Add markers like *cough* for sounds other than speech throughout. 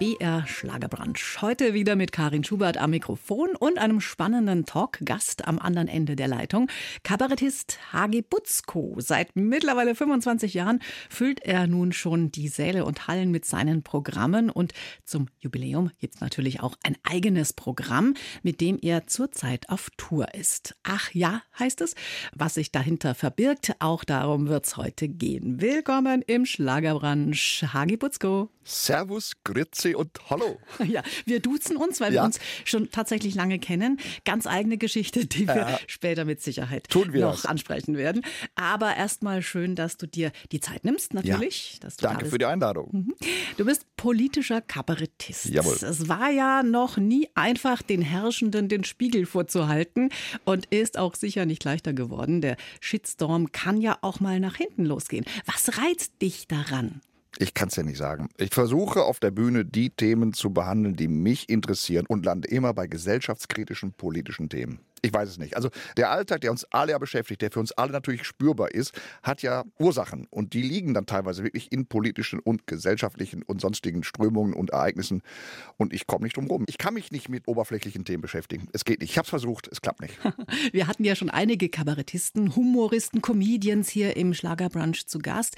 BR Schlagerbrunch. Heute wieder mit Karin Schubert am Mikrofon und einem spannenden Talk-Gast am anderen Ende der Leitung. Kabarettist Hagi Butzko. Seit mittlerweile 25 Jahren füllt er nun schon die Säle und Hallen mit seinen Programmen und zum Jubiläum gibt's natürlich auch ein eigenes Programm, mit dem er zurzeit auf Tour ist. Ach ja, heißt es, was sich dahinter verbirgt. Auch darum wird's heute gehen. Willkommen im Schlagerbrunch. Hagi Butzko. Servus, Grüezi und Hallo. *laughs* Ja, wir duzen uns, weil wir Ja. uns schon tatsächlich lange kennen. Ganz eigene Geschichte, die wir Ja. später mit Sicherheit Tun wir noch das. ansprechen werden. Aber erstmal schön, dass du dir die Zeit nimmst, natürlich. Da Danke bist. für die Einladung. Mhm. Du bist politischer Kabarettist. Jawohl. Es war ja noch nie einfach, den Herrschenden den Spiegel vorzuhalten und ist auch sicher nicht leichter geworden. Der Shitstorm kann ja auch mal nach hinten losgehen. Was reizt dich daran? Ich kann es ja nicht sagen. Ich versuche auf der Bühne die Themen zu behandeln, die mich interessieren und lande immer bei gesellschaftskritischen politischen Themen. Ich weiß es nicht. Also der Alltag, der uns alle ja beschäftigt, der für uns alle natürlich spürbar ist, hat ja Ursachen. Und die liegen dann teilweise wirklich in politischen und gesellschaftlichen und sonstigen Strömungen und Ereignissen. Und ich komme nicht drum rum. Ich kann mich nicht mit oberflächlichen Themen beschäftigen. Es geht nicht. Ich habe es versucht, es klappt nicht. *laughs* Wir hatten ja schon einige Kabarettisten, Humoristen, Comedians hier im Schlagerbrunch zu Gast.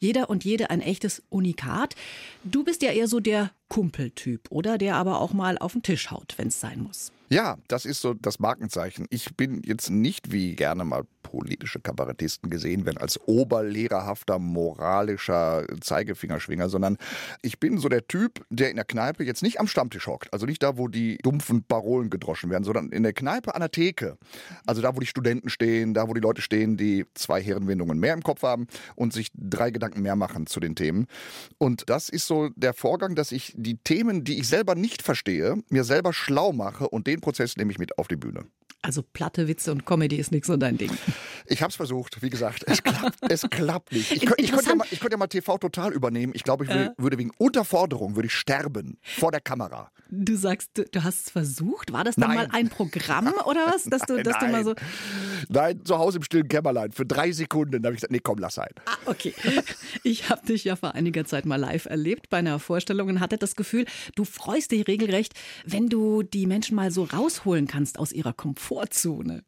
Jeder und jede ein echtes Unikat. Du bist ja eher so der Kumpeltyp, oder? Der aber auch mal auf den Tisch haut, wenn es sein muss. Ja, das ist so das Markenzeichen. Ich bin jetzt nicht wie gerne mal politische Kabarettisten gesehen werden als oberlehrerhafter moralischer Zeigefingerschwinger, sondern ich bin so der Typ, der in der Kneipe jetzt nicht am Stammtisch hockt, also nicht da, wo die dumpfen Parolen gedroschen werden, sondern in der Kneipe an der Theke. Also da, wo die Studenten stehen, da, wo die Leute stehen, die zwei Herrenwindungen mehr im Kopf haben und sich drei Gedanken mehr machen zu den Themen. Und das ist so der Vorgang, dass ich die Themen, die ich selber nicht verstehe, mir selber schlau mache und den Prozess nehme ich mit auf die Bühne. Also platte Witze und Comedy ist nicht so dein Ding. Ich habe es versucht, wie gesagt, es klappt, es klappt nicht. Ich, könnt- ich, könnte ja mal, ich könnte ja mal TV total übernehmen. Ich glaube, ich würde, würde wegen Unterforderung würde ich sterben vor der Kamera. Du sagst, du, hast es versucht. War das dann Nein. mal ein Programm oder was? Dass du, *laughs* dass du mal so. Nein, zu Hause im stillen Kämmerlein für drei Sekunden. Da habe ich gesagt, nee, komm, lass sein. Ah, okay. *laughs* Ich habe dich ja vor einiger Zeit mal live erlebt bei einer Vorstellung und hatte das Gefühl, du freust dich regelrecht, wenn du die Menschen mal so rausholen kannst aus ihrer Komfortzone.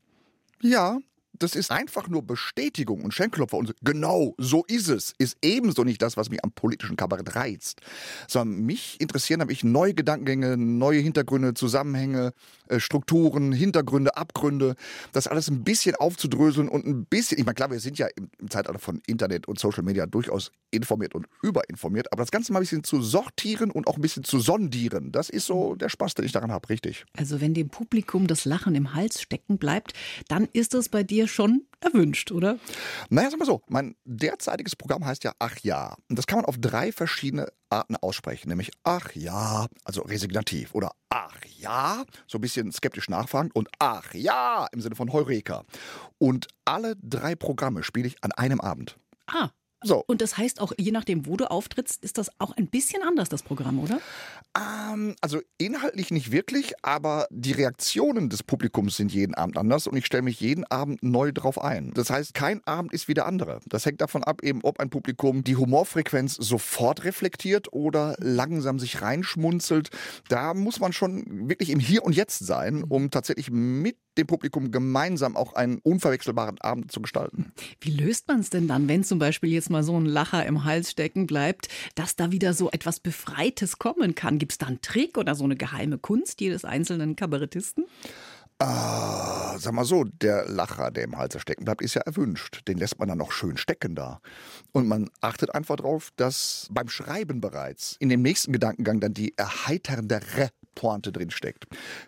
Ja, das ist einfach nur Bestätigung und Schenkelklopfer. Und genau, so ist es. Ist ebenso nicht das, was mich am politischen Kabarett reizt. Sondern mich interessieren habe ich neue Gedankengänge, neue Hintergründe, Zusammenhänge, äh, Strukturen, Hintergründe, Abgründe. Das alles ein bisschen aufzudröseln und ein bisschen, ich meine, klar, wir sind ja im, Zeitalter von Internet und Social Media durchaus informiert und überinformiert, aber das Ganze mal ein bisschen zu sortieren und auch ein bisschen zu sondieren, das ist so der Spaß, den ich daran habe, richtig. Also wenn dem Publikum das Lachen im Hals stecken bleibt, dann ist es bei dir schon erwünscht, oder? Naja, sag mal so, mein derzeitiges Programm heißt ja Ach ja. Und das kann man auf drei verschiedene Arten aussprechen, nämlich Ach ja, also resignativ oder Ach ja, so ein bisschen skeptisch nachfragend und Ach ja im Sinne von Heureka. Und alle drei Programme spiele ich an einem Abend. Ah. So, Und das heißt auch, je nachdem, wo du auftrittst, ist das auch ein bisschen anders, das Programm, oder? ähm, also inhaltlich nicht wirklich, aber die Reaktionen des Publikums sind jeden Abend anders und ich stelle mich jeden Abend neu drauf ein. Das heißt, kein Abend ist wie der andere. Das hängt davon ab, eben, ob ein Publikum die Humorfrequenz sofort reflektiert oder langsam sich reinschmunzelt. Da muss man schon wirklich im Hier und Jetzt sein, um tatsächlich mit dem Publikum gemeinsam auch einen unverwechselbaren Abend zu gestalten. Wie löst man es denn dann, wenn zum Beispiel jetzt mal so ein Lacher im Hals stecken bleibt, dass da wieder so etwas Befreites kommen kann? Gibt es da einen Trick oder so eine geheime Kunst jedes einzelnen Kabarettisten? Ah, sag mal so, der Lacher, der im Hals stecken bleibt, ist ja erwünscht. Den lässt man dann noch schön stecken da. Und man achtet einfach drauf, dass beim Schreiben bereits in dem nächsten Gedankengang dann die erheiterndere Pointe drin steckt.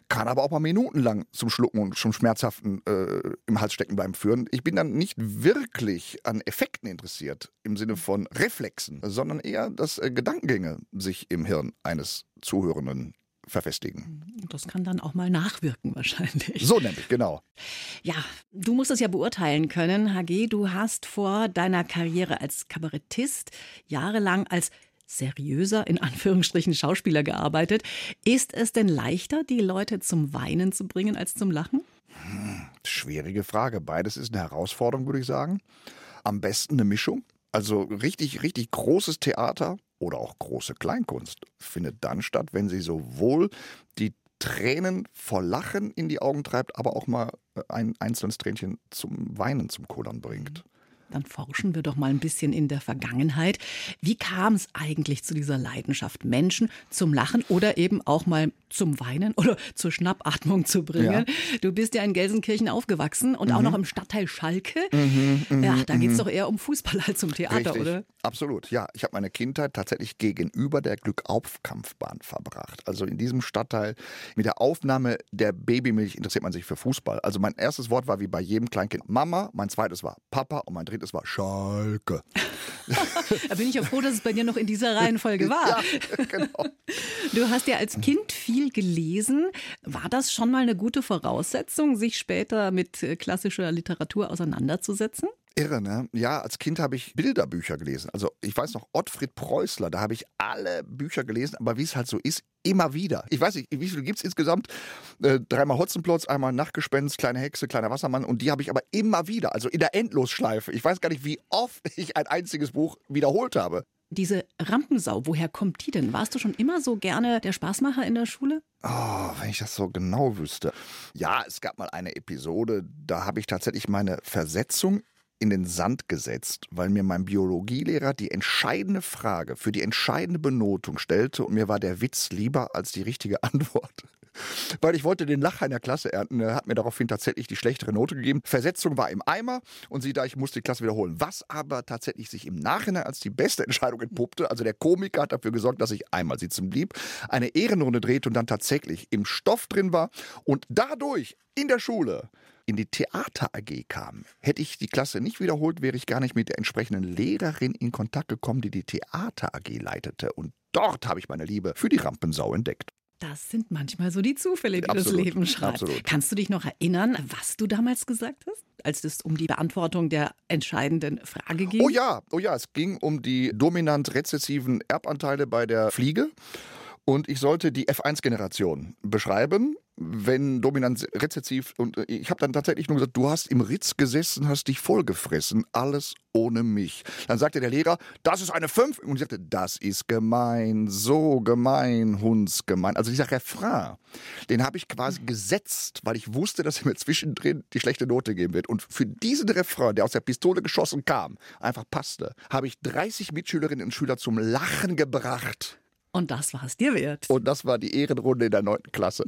Kann aber auch mal minutenlang zum Schlucken und zum Schmerzhaften äh, im Hals stecken bleiben führen. Ich bin dann nicht wirklich an Effekten interessiert, im Sinne von Reflexen, sondern eher, dass äh, Gedankengänge sich im Hirn eines Zuhörenden verfestigen. Das kann dann auch mal nachwirken wahrscheinlich. So nämlich, genau. Ja, du musst es ja beurteilen können, HG. Du hast vor deiner Karriere als Kabarettist jahrelang als seriöser, in *laughs* Anführungsstrichen, Schauspieler gearbeitet. Ist es denn leichter, die Leute zum Weinen zu bringen als zum Lachen? Hm, schwierige Frage. Beides ist eine Herausforderung, würde ich sagen. Am besten eine Mischung. Also richtig, richtig großes Theater oder auch große Kleinkunst findet dann statt, wenn sie sowohl die Tränen vor Lachen in die Augen treibt, aber auch mal ein einzelnes Tränchen zum Weinen zum Kullern bringt. Dann forschen wir doch mal ein bisschen in der Vergangenheit. Wie kam es eigentlich zu dieser Leidenschaft, Menschen zum Lachen oder eben auch mal zum Weinen oder zur Schnappatmung zu bringen? Ja. Du bist ja in Gelsenkirchen aufgewachsen und mhm. auch noch im Stadtteil Schalke. Mhm, mh, ja, da geht es mhm. doch eher um Fußball als um Theater, Richtig. oder? Absolut, ja. Ich habe meine Kindheit tatsächlich gegenüber der Glückaufkampfbahn verbracht. Also in diesem Stadtteil mit der Aufnahme der Babymilch interessiert man sich für Fußball. Also mein erstes Wort war wie bei jedem Kleinkind Mama, mein zweites war Papa und mein drittes es war Schalke. *laughs* da bin ich ja froh, dass es bei dir noch in dieser Reihenfolge war. Ja, genau. *laughs* Du hast ja als Kind viel gelesen. War das schon mal eine gute Voraussetzung, sich später mit äh, klassischer Literatur auseinanderzusetzen? Irre, ne? Ja, als Kind habe ich Bilderbücher gelesen. Also ich weiß noch, Ottfried Preußler, da habe ich alle Bücher gelesen, aber wie es halt so ist, immer wieder. Ich weiß nicht, wie viele gibt es insgesamt? Äh, dreimal Hotzenplotz, einmal Nachtgespenst, kleine Hexe, kleiner Wassermann und die habe ich aber immer wieder, also in der Endlosschleife. Ich weiß gar nicht, wie oft *laughs* ich ein einziges Buch wiederholt habe. Diese Rampensau, woher kommt die denn? Warst du schon immer so gerne der Spaßmacher in der Schule? Oh, wenn ich das so genau wüsste. Ja, es gab mal eine Episode, da habe ich tatsächlich meine Versetzung in den Sand gesetzt, weil mir mein Biologielehrer die entscheidende Frage für die entscheidende Benotung stellte und mir war der Witz lieber als die richtige *laughs* Antwort. Weil ich wollte den Lacher in der Klasse ernten. Er hat mir daraufhin tatsächlich die schlechtere Note gegeben. Versetzung war im Eimer und sie da, ich musste die Klasse wiederholen. Was aber tatsächlich sich im Nachhinein als die beste Entscheidung entpuppte. Also der Komiker hat dafür gesorgt, dass ich einmal sitzen blieb, eine Ehrenrunde drehte und dann tatsächlich im Stoff drin war und dadurch in der Schule in die Theater AG kam. Hätte ich die Klasse nicht wiederholt, wäre ich gar nicht mit der entsprechenden Lehrerin in Kontakt gekommen, die die Theater AG leitete. Und dort habe ich meine Liebe für die Rampensau entdeckt. Das sind manchmal so die Zufälle, die absolut, das Leben schreibt. Absolut. Kannst du dich noch erinnern, was du damals gesagt hast, als es um die Beantwortung der entscheidenden Frage ging? Oh ja, oh ja, es ging um die dominant rezessiven Erbanteile bei der Fliege. Und ich sollte die F1-Generation beschreiben, wenn dominant rezessiv. Und äh, ich habe dann tatsächlich nur gesagt, du hast im Ritz gesessen, hast dich vollgefressen, alles ohne mich. Dann sagte der Lehrer, das ist eine 5. Und ich sagte, das ist gemein, so gemein, hundsgemein. Also dieser Refrain, den habe ich quasi gesetzt, weil ich wusste, dass er mir zwischendrin die schlechte Note geben wird. Und für diesen Refrain, der aus der Pistole geschossen kam, einfach passte, habe ich 30 Mitschülerinnen und Schüler zum Lachen gebracht. Und das war es dir wert. Und das war die Ehrenrunde in der neunten Klasse.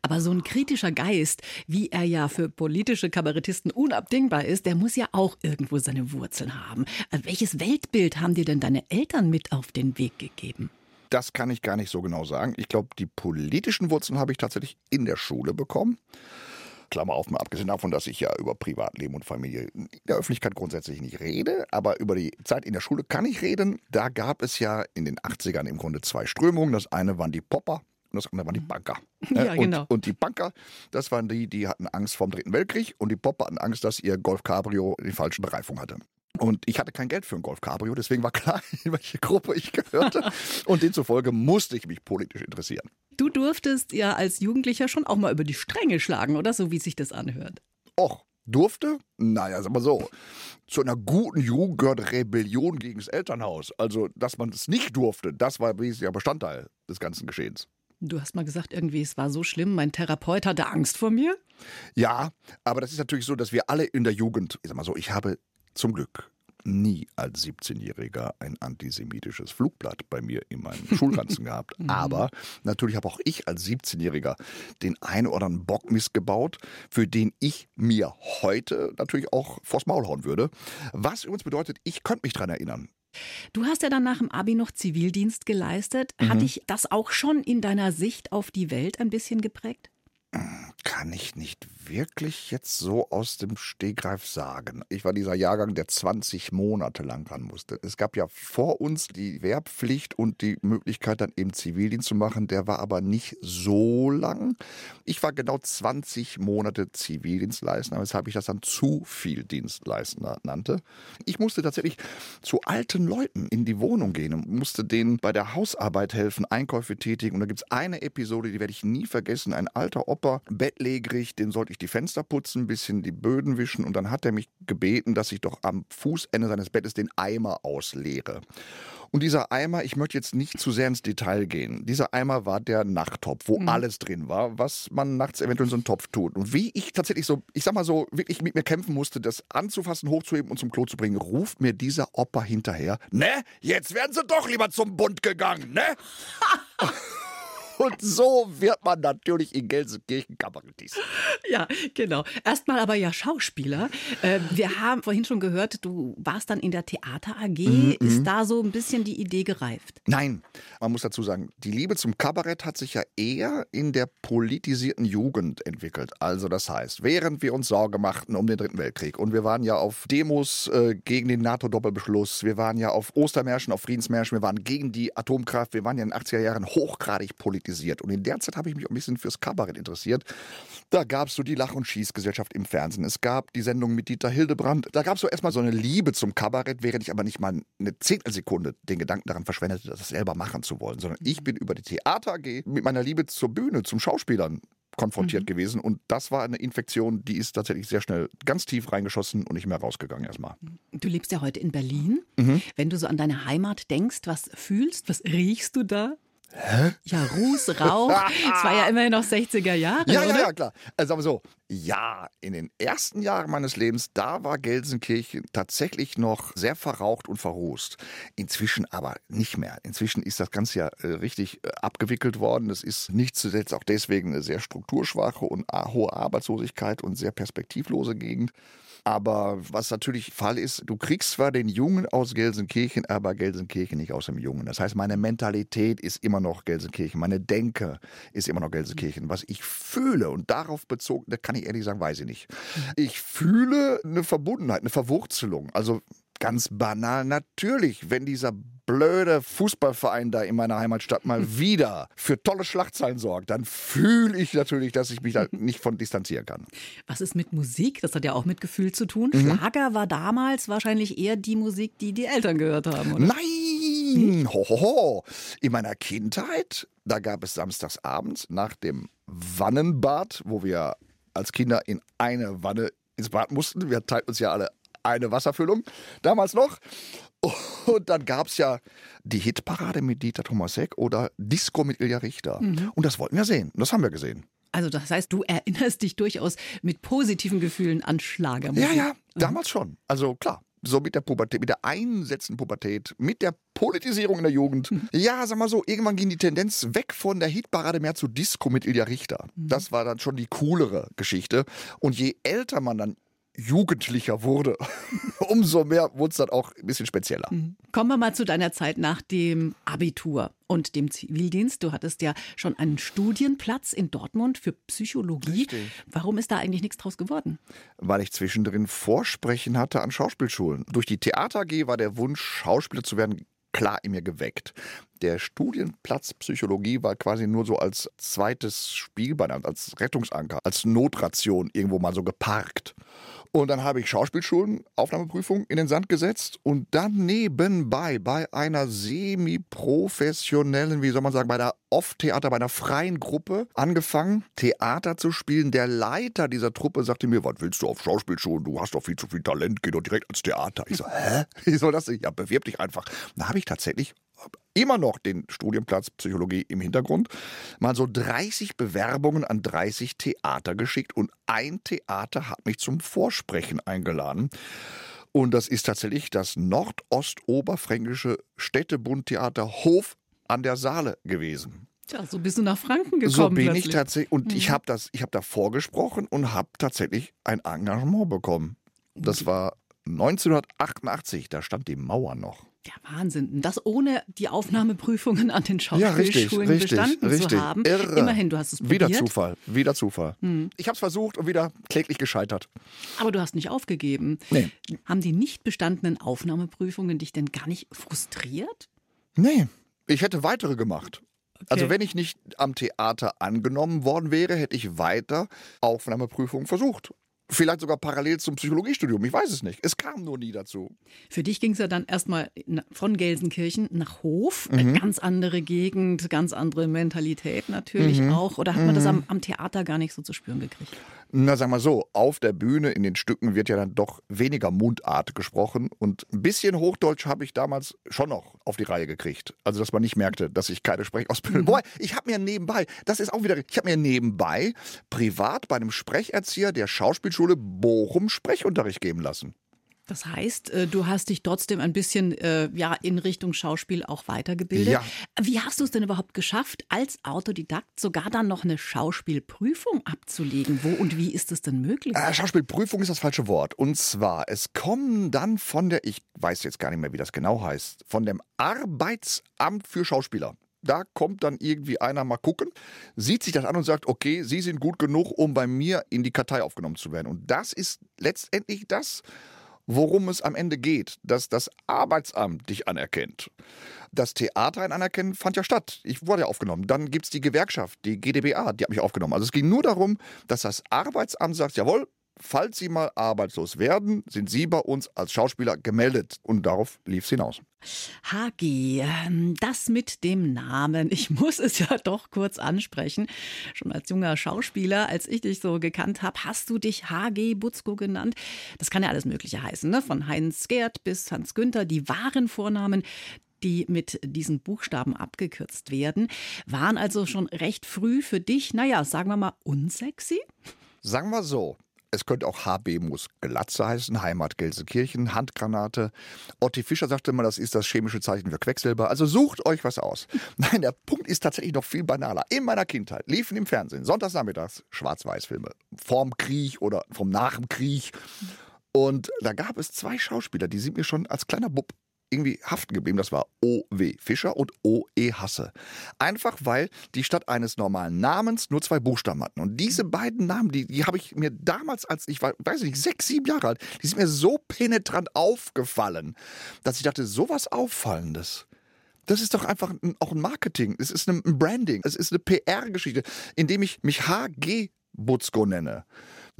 Aber so ein kritischer Geist, wie er ja für politische Kabarettisten unabdingbar ist, der muss ja auch irgendwo seine Wurzeln haben. Äh, welches Weltbild haben dir denn deine Eltern mit auf den Weg gegeben? Das kann ich gar nicht so genau sagen. Ich glaube, die politischen Wurzeln habe ich tatsächlich in der Schule bekommen. Klammer auf, mal abgesehen davon, dass ich ja über Privatleben und Familie in der Öffentlichkeit grundsätzlich nicht rede, aber über die Zeit in der Schule kann ich reden. Da gab es ja in den 80ern im Grunde zwei Strömungen. Das eine waren die Popper und das andere waren die Banker. *laughs* Ja, genau. und, und die Banker, das waren die, die hatten Angst vor dem Dritten Weltkrieg und die Popper hatten Angst, dass ihr Golf Cabrio die falsche Bereifung hatte. Und ich hatte kein Geld für ein Golf Cabrio, deswegen war klar, *laughs* in welche Gruppe ich gehörte. *laughs* und demzufolge musste ich mich politisch interessieren. Du durftest ja als Jugendlicher schon auch mal über die Stränge schlagen, oder so wie sich das anhört. Och, durfte? Naja, sag mal so. Zu einer guten Jugend gehört Rebellion gegen das Elternhaus. Also, dass man es nicht durfte, das war wesentlicher Bestandteil des ganzen Geschehens. Du hast mal gesagt, irgendwie, es war so schlimm, mein Therapeut hatte Angst vor mir. Ja, aber das ist natürlich so, dass wir alle in der Jugend, ich sag mal so, ich habe zum Glück nie als 17-Jähriger ein antisemitisches Flugblatt bei mir in meinen *laughs* Schulranzen gehabt. Mhm. Aber natürlich habe auch ich als 17-Jähriger den einen oder anderen Bock missgebaut, für den ich mir heute natürlich auch vors Maul hauen würde. Was übrigens bedeutet, ich könnte mich daran erinnern. Du hast ja dann nach dem Abi noch Zivildienst geleistet. Mhm. Hat dich das auch schon in deiner Sicht auf die Welt ein bisschen geprägt? Kann ich nicht wirklich jetzt so aus dem Stegreif sagen. Ich war dieser Jahrgang, der 20 Monate lang ran musste. Es gab ja vor uns die Wehrpflicht und die Möglichkeit, dann eben Zivildienst zu machen. Der war aber nicht so lang. Ich war genau 20 Monate Zivildienstleistender, weshalb ich das dann zu viel Dienstleistender nannte. Ich musste tatsächlich zu alten Leuten in die Wohnung gehen und musste denen bei der Hausarbeit helfen, Einkäufe tätigen. Und da gibt es eine Episode, die werde ich nie vergessen. Ein alter Opa, bettlägerig, den sollte ich die Fenster putzen, ein bisschen die Böden wischen und dann hat er mich gebeten, dass ich doch am Fußende seines Bettes den Eimer ausleere. Und dieser Eimer, ich möchte jetzt nicht zu sehr ins Detail gehen. Dieser Eimer war der Nachttopf, wo mhm. alles drin war, was man nachts eventuell in so einen Topf tut. Und wie ich tatsächlich so, ich sag mal so, wirklich mit mir kämpfen musste, das anzufassen, hochzuheben und zum Klo zu bringen, ruft mir dieser Opa hinterher, ne, jetzt werden sie doch lieber zum Bund gegangen, ne? *laughs* Und so wird man natürlich in Gelsenkirchen Kabarettist. Ja, genau. Erstmal aber ja Schauspieler. Ähm, wir haben vorhin schon gehört, du warst dann in der Theater AG. Mhm, Ist mhm. da so ein bisschen die Idee gereift? Nein, man muss dazu sagen, die Liebe zum Kabarett hat sich ja eher in der politisierten Jugend entwickelt. Also das heißt, während wir uns Sorge machten um den Dritten Weltkrieg und wir waren ja auf Demos äh, gegen den NATO-Doppelbeschluss, wir waren ja auf Ostermärschen, auf Friedensmärschen, wir waren gegen die Atomkraft, wir waren ja in den 80er Jahren hochgradig politisiert kritisiert. Und in der Zeit habe ich mich ein bisschen fürs Kabarett interessiert. Da gab es so die Lach- und Schießgesellschaft im Fernsehen. Es gab die Sendung mit Dieter Hildebrand. Da gab es so erstmal so eine Liebe zum Kabarett, während ich aber nicht mal eine Zehntelsekunde den Gedanken daran verschwendete, das selber machen zu wollen, sondern ich bin über die Theater AG mit meiner Liebe zur Bühne, zum Schauspielern konfrontiert mhm. gewesen. Und das war eine Infektion, die ist tatsächlich sehr schnell ganz tief reingeschossen und nicht mehr rausgegangen erstmal. Du lebst ja heute in Berlin. Mhm. Wenn du so an deine Heimat denkst, was fühlst, was riechst du da? Hä? Ja, Ruß, Rauch. *laughs* Es war ja immerhin noch 60er Jahre. Ja, ja, oder? ja, klar. Also aber so, ja, in den ersten Jahren meines Lebens, da war Gelsenkirchen tatsächlich noch sehr verraucht und verrußt. Inzwischen aber nicht mehr. Inzwischen ist das Ganze ja äh, richtig äh, abgewickelt worden. Es ist nicht zuletzt auch deswegen eine sehr strukturschwache und äh, hohe Arbeitslosigkeit und sehr perspektivlose Gegend. Aber was natürlich Fall ist, du kriegst zwar den Jungen aus Gelsenkirchen, aber Gelsenkirchen nicht aus dem Jungen. Das heißt, meine Mentalität ist immer noch Gelsenkirchen, meine Denke ist immer noch Gelsenkirchen. Was ich fühle und darauf bezogen, da kann ich ehrlich sagen, weiß ich nicht. Ich fühle eine Verbundenheit, eine Verwurzelung. Also ganz banal, natürlich, wenn dieser blöde Fußballverein da in meiner Heimatstadt mal *laughs* wieder für tolle Schlagzeilen sorgt, dann fühle ich natürlich, dass ich mich da nicht von distanzieren kann. Was ist mit Musik? Das hat ja auch mit Gefühl zu tun. Mhm. Schlager war damals wahrscheinlich eher die Musik, die die Eltern gehört haben, oder? Nein! Hohoho. In meiner Kindheit, da gab es samstagsabends nach dem Wannenbad, wo wir als Kinder in eine Wanne ins Bad mussten. Wir teilten uns ja alle eine Wasserfüllung, damals noch. Und dann gab es ja die Hitparade mit Dieter Thomasek oder Disco mit Ilja Richter. Mhm. Und das wollten wir sehen. Und das haben wir gesehen. Also das heißt, du erinnerst dich durchaus mit positiven Gefühlen an Schlagermusik. Ja, ja, damals mhm. schon. Also klar, so mit der Pubertät, mit der einsetzenden Pubertät, mit der Politisierung in der Jugend. Mhm. Ja, sag mal so, irgendwann ging die Tendenz weg von der Hitparade mehr zu Disco mit Ilja Richter. Mhm. Das war dann schon die coolere Geschichte. Und je älter man dann jugendlicher wurde, *laughs* umso mehr wurde es dann auch ein bisschen spezieller. Mhm. Kommen wir mal zu deiner Zeit nach dem Abitur und dem Zivildienst. Du hattest ja schon einen Studienplatz in Dortmund für Psychologie. Richtig. Warum ist da eigentlich nichts draus geworden? Weil ich zwischendrin Vorsprechen hatte an Schauspielschulen. Durch die Theater AG war der Wunsch, Schauspieler zu werden, klar in mir geweckt. Der Studienplatz Psychologie war quasi nur so als zweites Spielbein, als Rettungsanker, als Notration irgendwo mal so geparkt. Und dann habe ich Schauspielschulen, Aufnahmeprüfung in den Sand gesetzt und dann nebenbei bei einer semi-professionellen, wie soll man sagen, bei der Off-Theater, bei einer freien Gruppe angefangen, Theater zu spielen. Der Leiter dieser Truppe sagte mir, was willst du auf Schauspielschulen? Du hast doch viel zu viel Talent, geh doch direkt ans Theater. Ich so, hä? *laughs* Wie soll das? Ja, bewirb dich einfach. Da habe ich tatsächlich immer noch den Studienplatz Psychologie im Hintergrund, mal so 30 Bewerbungen an 30 Theater geschickt und ein Theater hat mich zum Vorsprechen eingeladen. Und das ist tatsächlich das Nordostoberfränkische Städtebundtheater Hof an der Saale gewesen. Ja, so bist du nach Franken gekommen. So bin plötzlich. ich tatsächlich. Und mhm. ich habe das, ich habe da vorgesprochen und habe tatsächlich ein Engagement bekommen. Das war 1988, da stand die Mauer noch. Ja, Wahnsinn. Das ohne die Aufnahmeprüfungen an den Ja, richtig, Schauspielschulen richtig, bestanden richtig. zu haben. Irre. Immerhin, du hast es probiert. Wieder Zufall, wieder Zufall. Ich habe es versucht und wieder kläglich gescheitert. Aber du hast nicht aufgegeben. Nee. Haben die nicht bestandenen Aufnahmeprüfungen dich denn gar nicht frustriert? Nee, ich hätte weitere gemacht. Also Okay. wenn ich nicht am Theater angenommen worden wäre, hätte ich weiter Aufnahmeprüfungen versucht. Vielleicht sogar parallel zum Psychologiestudium, ich weiß es nicht. Es kam nur nie dazu. Für dich ging es ja dann erstmal von Gelsenkirchen nach Hof. Mhm. Eine Ganz andere Gegend, ganz andere Mentalität natürlich Mhm. auch. Oder hat man das am, am Theater gar nicht so zu spüren gekriegt? Na, sagen wir so, auf der Bühne in den Stücken wird ja dann doch weniger Mundart gesprochen und ein bisschen Hochdeutsch habe ich damals schon noch auf die Reihe gekriegt. Also, dass man nicht merkte, dass ich keine Sprechausbildung. Wobei, ich habe mir nebenbei, das ist auch wieder, ich habe mir nebenbei privat bei einem Sprecherzieher der Schauspielschule Bochum Sprechunterricht geben lassen. Das heißt, äh, du hast dich trotzdem ein bisschen äh, ja, in Richtung Schauspiel auch weitergebildet. Ja. Wie hast du es denn überhaupt geschafft, als Autodidakt sogar dann noch eine Schauspielprüfung abzulegen? Wo und wie ist es denn möglich? Äh, Schauspielprüfung ist das falsche Wort. Und zwar, es kommen dann von der, ich weiß jetzt gar nicht mehr, wie das genau heißt, von dem Arbeitsamt für Schauspieler. Da kommt dann irgendwie einer mal gucken, sieht sich das an und sagt, okay, Sie sind gut genug, um bei mir in die Kartei aufgenommen zu werden. Und das ist letztendlich das, worum es am Ende geht, dass das Arbeitsamt dich anerkennt. Das Theater ein Anerkennen fand ja statt. Ich wurde ja aufgenommen. Dann gibt es die Gewerkschaft, die GdBA, die hat mich aufgenommen. Also es ging nur darum, dass das Arbeitsamt sagt, jawohl, falls Sie mal arbeitslos werden, sind Sie bei uns als Schauspieler gemeldet. Und darauf lief es hinaus. HG, ähm, das mit dem Namen. Ich muss es ja doch kurz ansprechen. Schon als junger Schauspieler, als ich dich so gekannt habe, hast du dich HG Butzko genannt. Das kann ja alles Mögliche heißen, ne? Von Heinz Gerd bis Hans Günther. Die wahren Vornamen, die mit diesen Buchstaben abgekürzt werden, waren also schon recht früh für dich, naja, sagen wir mal, unsexy? Sagen wir so. Es könnte auch HB muss Glatze heißen, Heimat Gelsenkirchen, Handgranate. Otti Fischer sagte immer, das ist das chemische Zeichen für Quecksilber. Also sucht euch was aus. *laughs* Nein, der Punkt ist tatsächlich noch viel banaler. In meiner Kindheit liefen im Fernsehen sonntagsnachmittags Schwarz-Weiß-Filme. Vorm Krieg oder vom nach dem Krieg. Und da gab es zwei Schauspieler, die sind mir schon als kleiner Bub irgendwie haften geblieben. Das war O.W. Fischer und O.E. Hasse. Einfach weil die statt eines normalen Namens nur zwei Buchstaben hatten. Und diese beiden Namen, die, die habe ich mir damals, als ich war, weiß ich nicht, sechs, sieben Jahre alt, die sind mir so penetrant aufgefallen, dass ich dachte, sowas Auffallendes. Das ist doch einfach ein, auch ein Marketing. Es ist ein Branding. Es ist eine PR-Geschichte, indem ich mich HG Butzko nenne.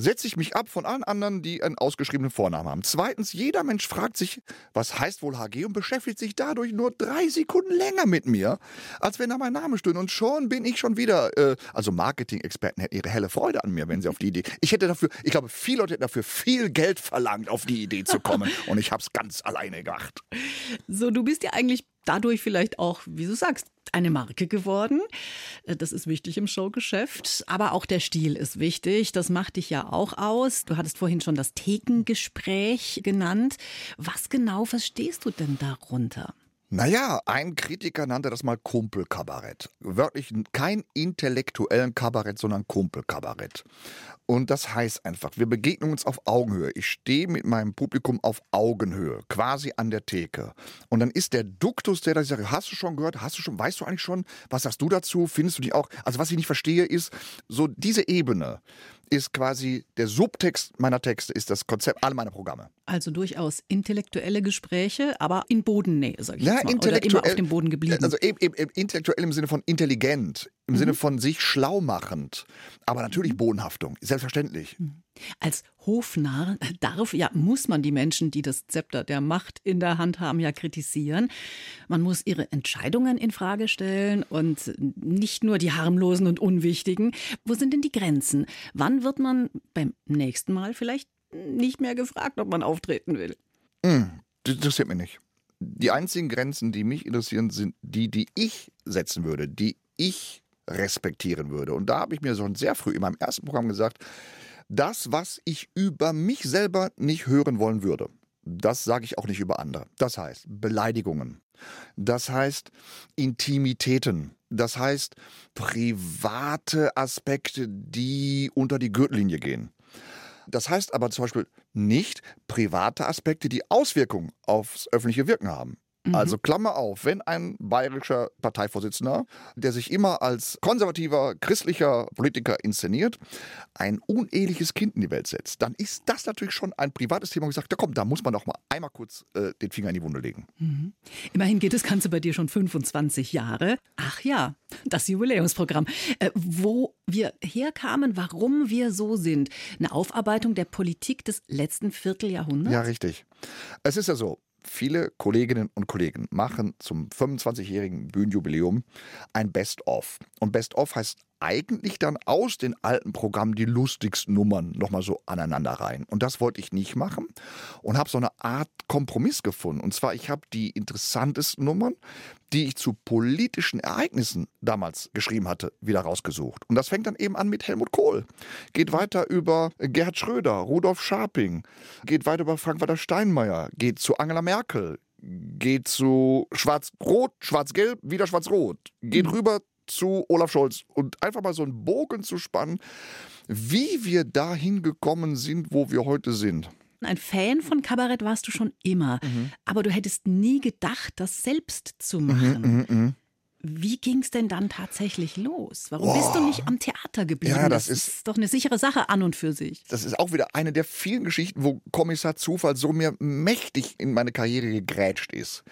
Setze ich mich ab von allen anderen, die einen ausgeschriebenen Vornamen haben. Zweitens, jeder Mensch fragt sich, was heißt wohl HG und beschäftigt sich dadurch nur drei Sekunden länger mit mir, als wenn da mein Name stünde. Und schon bin ich schon wieder, äh, also Marketing-Experten hätten ihre helle Freude an mir, wenn sie auf die Idee. Ich hätte dafür, ich glaube, viele Leute hätten dafür viel Geld verlangt, auf die Idee zu kommen. *laughs* und ich habe es ganz alleine gemacht. So, du bist ja eigentlich dadurch vielleicht auch, wie du sagst, eine Marke geworden. Äh, Das ist wichtig im Showgeschäft. Aber auch der Stil ist wichtig. Das macht dich ja auch aus. Du hattest vorhin schon das Thekengespräch genannt. Was genau verstehst du denn darunter? Naja, ein Kritiker nannte das mal Kumpelkabarett. Wörtlich kein intellektuellen Kabarett, sondern Kumpelkabarett. Und das heißt einfach, wir begegnen uns auf Augenhöhe. Ich stehe mit meinem Publikum auf Augenhöhe, quasi an der Theke. Und dann ist der Duktus, der da sagt, hast du schon gehört, hast du schon, weißt du eigentlich schon, was sagst du dazu, findest du dich auch? Also was ich nicht verstehe ist, so diese Ebene ist quasi der Subtext meiner Texte, ist das Konzept aller meiner Programme. Also durchaus intellektuelle Gespräche, aber in Bodennähe, sag ich Ja, jetzt mal. Oder intellektuell. immer auf dem Boden geblieben. Also eben, eben intellektuell im Sinne von intelligent, im Mhm. Sinne von sich schlau machend. Aber natürlich Bodenhaftung, selbstverständlich. Mhm. Als Hofnarr *laughs* darf, ja, muss man die Menschen, die das Zepter der Macht in der Hand haben, ja kritisieren. Man muss ihre Entscheidungen in Frage stellen und nicht nur die harmlosen und unwichtigen. Wo sind denn die Grenzen? Wann wird man beim nächsten Mal vielleicht nicht mehr gefragt, ob man auftreten will? Hm, das interessiert mich nicht. Die einzigen Grenzen, die mich interessieren, sind die, die ich setzen würde, die ich respektieren würde. Und da habe ich mir schon sehr früh in meinem ersten Programm gesagt, das, was ich über mich selber nicht hören wollen würde, das sage ich auch nicht über andere. Das heißt Beleidigungen. Das heißt Intimitäten. Das heißt private Aspekte, die unter die Gürtellinie gehen. Das heißt aber zum Beispiel nicht private Aspekte, die Auswirkungen aufs öffentliche Wirken haben. Mhm. Also Klammer auf, wenn ein bayerischer Parteivorsitzender, der sich immer als konservativer, christlicher Politiker inszeniert, ein uneheliches Kind in die Welt setzt, dann ist das natürlich schon ein privates Thema, wo ich sage, ja komm, da muss man doch mal einmal kurz äh, den Finger in die Wunde legen. Mhm. Immerhin geht das Ganze bei dir schon 25 Jahre. Ach ja, das Jubiläumsprogramm. Äh, wo wir herkamen, warum wir so sind. Eine Aufarbeitung der Politik des letzten Vierteljahrhunderts? Ja, richtig. Es ist ja so, viele Kolleginnen und Kollegen machen zum 25-jährigen Bühnenjubiläum ein Best-of. Und Best-of heißt eigentlich dann aus den alten Programmen die lustigsten Nummern nochmal so aneinander rein. Und das wollte ich nicht machen und habe so eine Art Kompromiss gefunden. Und zwar, ich habe die interessantesten Nummern, die ich zu politischen Ereignissen damals geschrieben hatte, wieder rausgesucht. Und das fängt dann eben an mit Helmut Kohl, geht weiter über Gerhard Schröder, Rudolf Scharping, geht weiter über Frank-Walter Steinmeier, geht zu Angela Merkel, geht zu Schwarz-Rot, Schwarz-Gelb, wieder Schwarz-Rot, geht mhm. rüber zu Olaf Scholz und einfach mal so einen Bogen zu spannen, wie wir dahin gekommen sind, wo wir heute sind. Ein Fan von Kabarett warst du schon immer, mhm. aber du hättest nie gedacht, das selbst zu machen. Mhm, mh, mh. Wie ging es denn dann tatsächlich los? Warum oh. bist du nicht am Theater geblieben? Ja, das, das ist, ist, doch eine sichere Sache an und für sich. Das ist auch wieder eine der vielen Geschichten, wo Kommissar Zufall so mir mächtig in meine Karriere gegrätscht ist.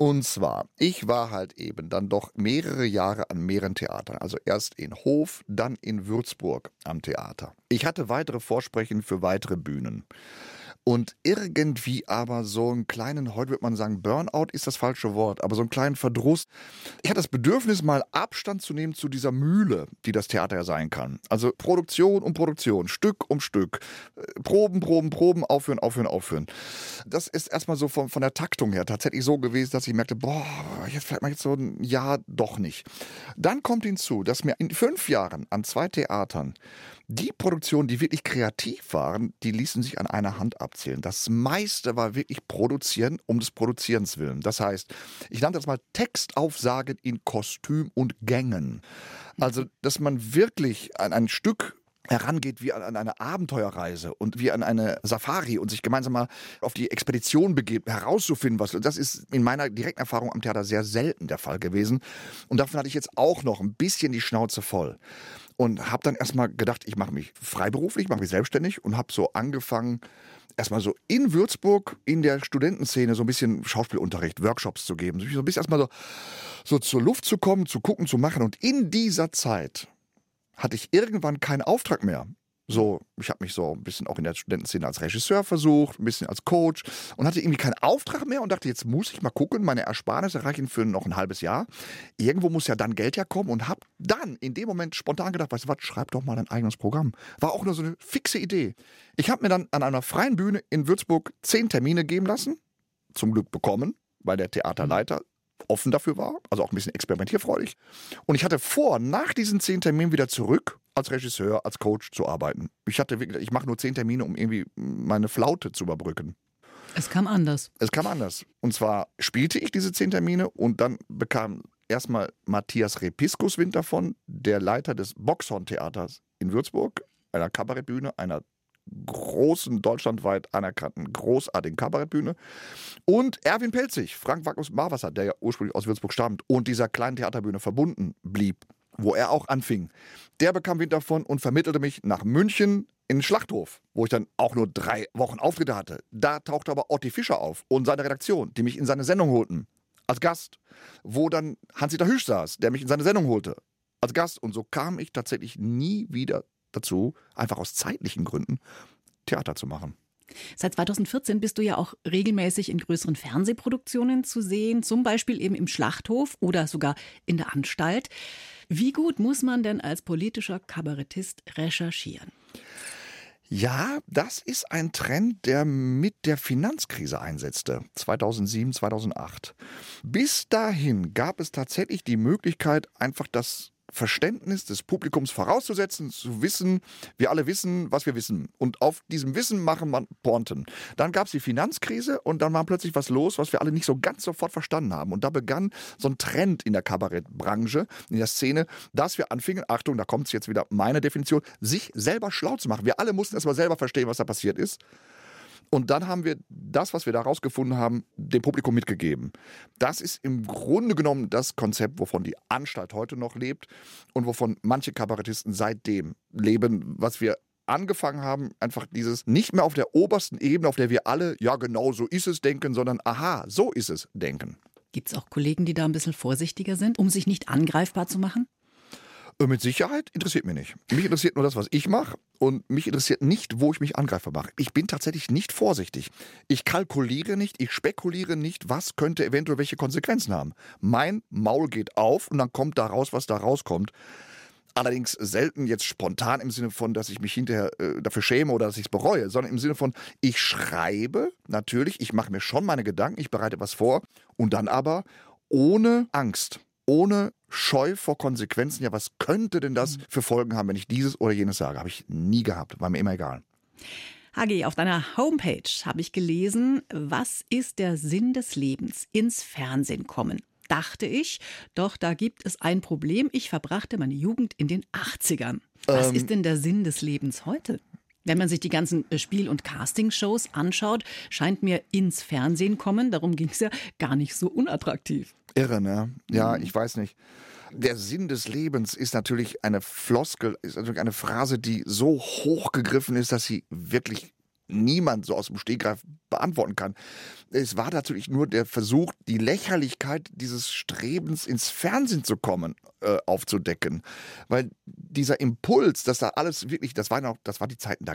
Und zwar, ich war halt eben dann doch mehrere Jahre an mehreren Theatern. Also erst in Hof, dann in Würzburg am Theater. Ich hatte weitere Vorsprechen für weitere Bühnen und irgendwie aber so einen kleinen, heute würde man sagen, Burnout ist das falsche Wort, aber so einen kleinen Verdruss. Ich hatte das Bedürfnis, mal Abstand zu nehmen zu dieser Mühle, die das Theater ja sein kann. Also Produktion um Produktion, Stück um Stück, äh, Proben, Proben, Proben, aufhören, aufhören, aufhören. Das ist erstmal so von, von der Taktung her tatsächlich so gewesen, dass ich merkte, boah, jetzt vielleicht mal jetzt so ein Jahr doch nicht. Dann kommt hinzu, dass mir in fünf Jahren an zwei Theatern die Produktionen, die wirklich kreativ waren, die ließen sich an einer Hand abzählen. Das meiste war wirklich Produzieren um des Produzierens willen. Das heißt, ich nannte das mal Textaufsagen in Kostüm und Gängen. Also, dass man wirklich an ein Stück herangeht wie an eine Abenteuerreise und wie an eine Safari und sich gemeinsam mal auf die Expedition begibt, herauszufinden, was. Das ist in meiner direkten Erfahrung am Theater sehr selten der Fall gewesen. Und davon hatte ich jetzt auch noch ein bisschen die Schnauze voll und habe dann erstmal gedacht, ich mache mich freiberuflich, mache mich selbstständig und habe so angefangen, erstmal so in Würzburg in der Studentenszene so ein bisschen Schauspielunterricht, Workshops zu geben, so ein bisschen erstmal so, so zur Luft zu kommen, zu gucken, zu machen. Und in dieser Zeit hatte ich irgendwann keinen Auftrag mehr. So, ich habe mich so ein bisschen auch in der Studentenszene als Regisseur versucht, ein bisschen als Coach und hatte irgendwie keinen Auftrag mehr und dachte, jetzt muss ich mal gucken, meine Ersparnisse reichen für noch ein halbes Jahr. Irgendwo muss ja dann Geld herkommen und habe dann in dem Moment spontan gedacht, weißt du was, schreib doch mal dein eigenes Programm. War auch nur so eine fixe Idee. Ich habe mir dann an einer freien Bühne in Würzburg zehn Termine geben lassen, zum Glück bekommen, weil der Theaterleiter offen dafür war, also auch ein bisschen experimentierfreudig. Und ich hatte vor, nach diesen zehn Terminen wieder zurück als Regisseur, als Coach zu arbeiten. Ich hatte wirklich, ich mache nur zehn Termine, um irgendwie meine Flaute zu überbrücken. Es kam anders. Es kam anders. Und zwar spielte ich diese zehn Termine und dann bekam erstmal Matthias Repiskus Wind davon, der Leiter des Boxhorn-Theaters in Würzburg, einer Kabarettbühne, einer großen, deutschlandweit anerkannten, großartigen Kabarettbühne. Und Erwin Pelzig, Frank Wackus Marwasser, der ja ursprünglich aus Würzburg stammt und dieser kleinen Theaterbühne verbunden blieb, wo er auch anfing. Der bekam Wind davon und vermittelte mich nach München in den Schlachthof, wo ich dann auch nur drei Wochen Auftritte hatte. Da tauchte aber Otti Fischer auf und seine Redaktion, die mich in seine Sendung holten. Als Gast. Wo dann Hans-Dieter Hüsch saß, der mich in seine Sendung holte. Als Gast. Und so kam ich tatsächlich nie wieder dazu, einfach aus zeitlichen Gründen, Theater zu machen. Seit 2014 bist du ja auch regelmäßig in größeren Fernsehproduktionen zu sehen, zum Beispiel eben im Schlachthof oder sogar in der Anstalt. Wie gut muss man denn als politischer Kabarettist recherchieren? Ja, das ist ein Trend, der mit der Finanzkrise einsetzte, 2007, 2008. Bis dahin gab es tatsächlich die Möglichkeit, einfach das Verständnis des Publikums vorauszusetzen, zu wissen, wir alle wissen, was wir wissen. Und auf diesem Wissen machen man Pointen. Dann gab es die Finanzkrise und dann war plötzlich was los, was wir alle nicht so ganz sofort verstanden haben. Und da begann so ein Trend in der Kabarettbranche, in der Szene, dass wir anfingen, Achtung, da kommt jetzt wieder meine Definition, sich selber schlau zu machen. Wir alle mussten erstmal selber verstehen, was da passiert ist. Und dann haben wir das, was wir da rausgefunden haben, dem Publikum mitgegeben. Das ist im Grunde genommen das Konzept, wovon die Anstalt heute noch lebt und wovon manche Kabarettisten seitdem leben, was wir angefangen haben, einfach dieses nicht mehr auf der obersten Ebene, auf der wir alle, ja genau so ist es denken, sondern aha, so ist es denken. Gibt es auch Kollegen, die da ein bisschen vorsichtiger sind, um sich nicht angreifbar zu machen? Äh, mit Sicherheit interessiert mich nicht. Mich interessiert nur das, was ich mache und mich interessiert nicht, wo ich mich angreifer mache. Ich bin tatsächlich nicht vorsichtig. Ich kalkuliere nicht, ich spekuliere nicht, was könnte eventuell welche Konsequenzen haben. Mein Maul geht auf und dann kommt da raus, was da rauskommt. Allerdings selten jetzt spontan im Sinne von, dass ich mich hinterher äh, dafür schäme oder dass ich es bereue, sondern im Sinne von, ich schreibe natürlich, ich mache mir schon meine Gedanken, ich bereite was vor und dann aber ohne Angst ohne Scheu vor Konsequenzen. Ja, was könnte denn das für Folgen haben, wenn ich dieses oder jenes sage? Habe ich nie gehabt, war mir immer egal. Hagi, auf deiner Homepage habe ich gelesen, was ist der Sinn des Lebens? Ins Fernsehen kommen. Dachte ich, doch da gibt es ein Problem. Ich verbrachte meine Jugend in den 80ern. Was ähm, ist denn der Sinn des Lebens heute? Wenn man sich die ganzen äh, Spiel- und Castingshows anschaut, scheint mir ins Fernsehen kommen, darum ging es ja, gar nicht so unattraktiv. Irre, ne? Ja, mhm. ich weiß nicht. Der Sinn des Lebens ist natürlich eine Floskel, ist natürlich eine Phrase, die so hochgegriffen ist, dass sie wirklich niemand so aus dem Stegreif beantworten kann. Es war natürlich nur der Versuch, die Lächerlichkeit dieses Strebens ins Fernsehen zu kommen, äh, aufzudecken. Weil dieser Impuls, dass da alles wirklich, das war noch, das war die Zeiten da,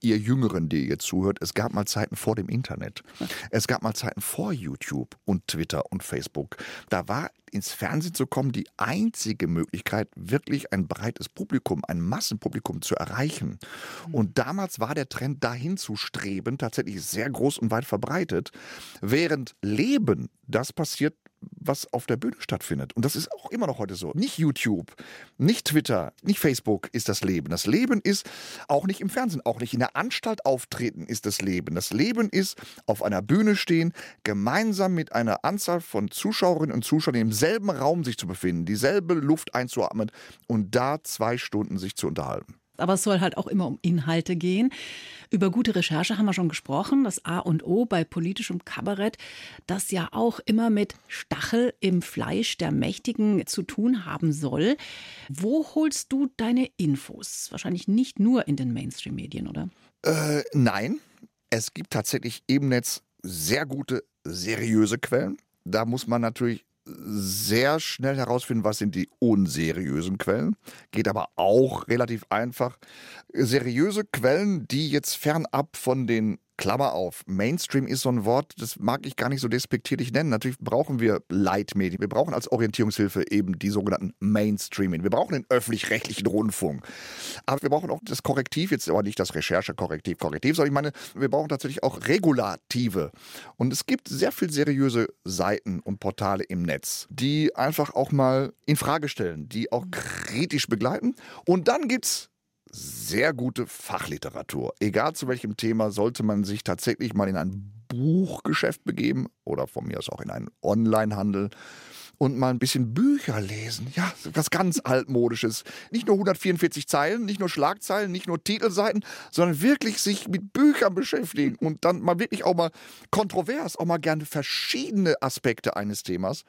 ihr Jüngeren, die ihr zuhört, es gab mal Zeiten vor dem Internet. Es gab mal Zeiten vor YouTube und Twitter und Facebook. Da war ins Fernsehen zu kommen die einzige Möglichkeit, wirklich ein breites Publikum, ein Massenpublikum zu erreichen. Und damals war der Trend dahin zu streben tatsächlich sehr groß und weit verbreitet, während Leben, das passiert was auf der Bühne stattfindet. Und das ist auch immer noch heute so. Nicht YouTube, nicht Twitter, nicht Facebook ist das Leben. Das Leben ist auch nicht im Fernsehen, auch nicht in der Anstalt auftreten ist das Leben. Das Leben ist auf einer Bühne stehen, gemeinsam mit einer Anzahl von Zuschauerinnen und Zuschauern im selben Raum sich zu befinden, dieselbe Luft einzuatmen und da zwei Stunden sich zu unterhalten. Aber es soll halt auch immer um Inhalte gehen. Über gute Recherche haben wir schon gesprochen. Das A und O bei politischem Kabarett, das ja auch immer mit Stachel im Fleisch der Mächtigen zu tun haben soll. Wo holst du deine Infos? Wahrscheinlich nicht nur in den Mainstream-Medien, oder? Äh, nein. Es gibt tatsächlich im Netz sehr gute, seriöse Quellen. Da muss man natürlich sehr schnell herausfinden, was sind die unseriösen Quellen. Geht aber auch relativ einfach. Seriöse Quellen, die jetzt fernab von den Klammer auf, Mainstream ist so ein Wort, das mag ich gar nicht so despektierlich nennen. Natürlich brauchen wir Leitmedien. Wir brauchen als Orientierungshilfe eben die sogenannten Mainstreaming. Wir brauchen den öffentlich-rechtlichen Rundfunk. Aber wir brauchen auch das Korrektiv, jetzt aber nicht das Recherchekorrektiv, Korrektiv, sondern ich meine, wir brauchen tatsächlich auch Regulative. Und es gibt sehr viel seriöse Seiten und Portale im Netz, die einfach auch mal in Frage stellen, die auch kritisch begleiten. Und dann gibt es sehr gute Fachliteratur. Egal zu welchem Thema, sollte man sich tatsächlich mal in ein Buchgeschäft begeben oder von mir aus auch in einen Onlinehandel und mal ein bisschen Bücher lesen. Ja, was ganz altmodisches. Nicht nur 144 Zeilen, nicht nur Schlagzeilen, nicht nur Titelseiten, sondern wirklich sich mit Büchern beschäftigen und dann mal wirklich auch mal kontrovers, auch mal gerne verschiedene Aspekte eines Themas.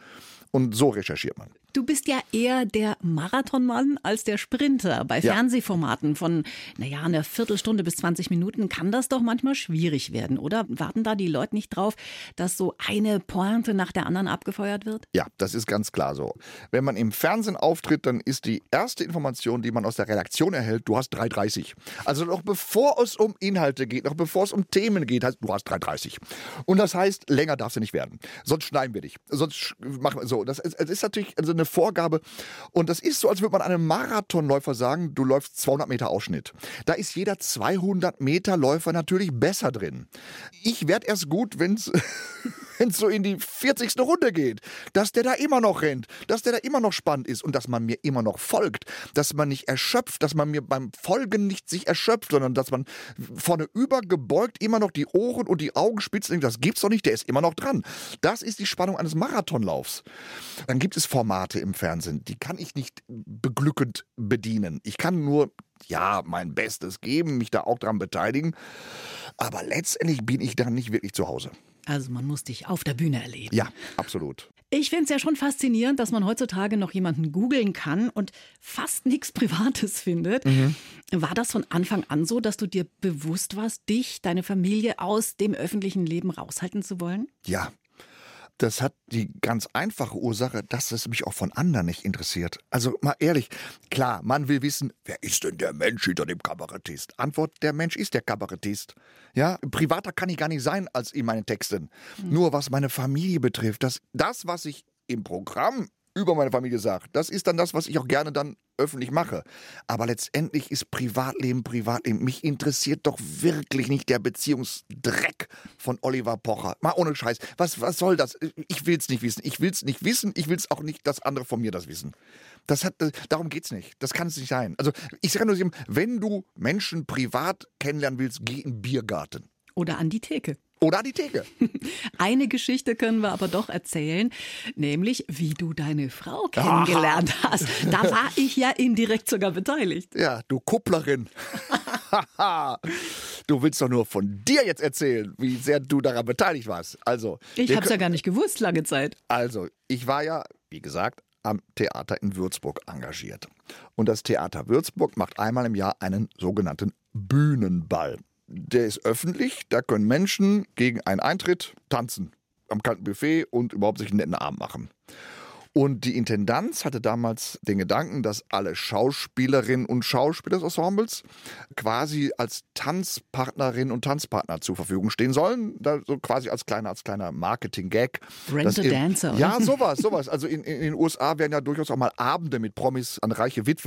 Und so recherchiert man. Du bist ja eher der Marathonmann als der Sprinter. Bei ja. Fernsehformaten von, naja, einer Viertelstunde bis 20 Minuten kann das doch manchmal schwierig werden, oder? Warten da die Leute nicht drauf, dass so eine Pointe nach der anderen abgefeuert wird? Ja, das ist ganz klar so. Wenn man im Fernsehen auftritt, dann ist die erste Information, die man aus der Redaktion erhält, du hast 3,30. Also noch bevor es um Inhalte geht, noch bevor es um Themen geht, heißt, du hast 3,30. Und das heißt, länger darfst du nicht werden. Sonst schneiden wir dich. Sonst machen wir so. Das ist, das ist natürlich also eine Vorgabe. Und das ist so, als würde man einem Marathonläufer sagen, du läufst 200 Meter Ausschnitt. Da ist jeder 200 Meter Läufer natürlich besser drin. Ich werde erst gut, wenn es *laughs* wenn es so in die 40. Runde geht, dass der da immer noch rennt, dass der da immer noch spannend ist und dass man mir immer noch folgt, dass man nicht erschöpft, dass man mir beim Folgen nicht sich erschöpft, sondern dass man vorne übergebeugt immer noch die Ohren und die Augen spitzt denkt, das gibt's doch nicht, der ist immer noch dran. Das ist die Spannung eines Marathonlaufs. Dann gibt es Formate im Fernsehen, die kann ich nicht beglückend bedienen. Ich kann nur ja, mein Bestes geben, mich da auch dran beteiligen. Aber letztendlich bin ich da nicht wirklich zu Hause. Also man muss dich auf der Bühne erleben. Ja, absolut. Ich finde es ja schon faszinierend, dass man heutzutage noch jemanden googeln kann und fast nichts *laughs* Privates findet. Mhm. War das von Anfang an so, dass du dir bewusst warst, dich, deine Familie aus dem öffentlichen Leben raushalten zu wollen? Ja, das hat die ganz einfache Ursache, dass es mich auch von anderen nicht interessiert. Also mal ehrlich, klar, man will wissen, wer ist denn der Mensch hinter dem Kabarettist? Antwort, der Mensch ist der Kabarettist. Ja, privater kann ich gar nicht sein als in meinen Texten. Mhm. Nur was meine Familie betrifft, das, das, was ich im Programm über meine Familie sage, das ist dann das, was ich auch gerne dann öffentlich mache. Aber letztendlich ist Privatleben Privatleben. Mich interessiert doch wirklich nicht der Beziehungsdreck von Oliver Pocher. Mal ohne Scheiß. Was, was soll das? Ich will es nicht wissen. Ich will es nicht wissen. Ich will es auch nicht, dass andere von mir das wissen. Das hat, darum geht es nicht. Das kann es nicht sein. Also ich sage nur, wenn du Menschen privat kennenlernen willst, geh in den Biergarten. Oder an die Theke. Oder an die Theke. *laughs* Eine Geschichte können wir aber doch erzählen, nämlich wie du deine Frau kennengelernt Aha. hast. Da war ich ja indirekt sogar beteiligt. Ja, du Kupplerin. *laughs* du willst doch nur von dir jetzt erzählen, wie sehr du daran beteiligt warst. Also, ich habe es ja gar nicht gewusst lange Zeit. Also, ich war ja, wie gesagt, am Theater in Würzburg engagiert. Und das Theater Würzburg macht einmal im Jahr einen sogenannten Bühnenball der ist öffentlich, da können Menschen gegen einen Eintritt tanzen am kalten Buffet und überhaupt sich einen netten Abend machen. Und die Intendanz hatte damals den Gedanken, dass alle Schauspielerinnen und Schauspieler des Ensembles quasi als Tanzpartnerinnen und Tanzpartner zur Verfügung stehen sollen. Da so quasi als kleiner, als kleiner Marketing-Gag. Rent a Dancer. Ja, sowas, sowas. Also in, in, den USA werden ja durchaus auch mal Abende mit Promis an reiche Witwen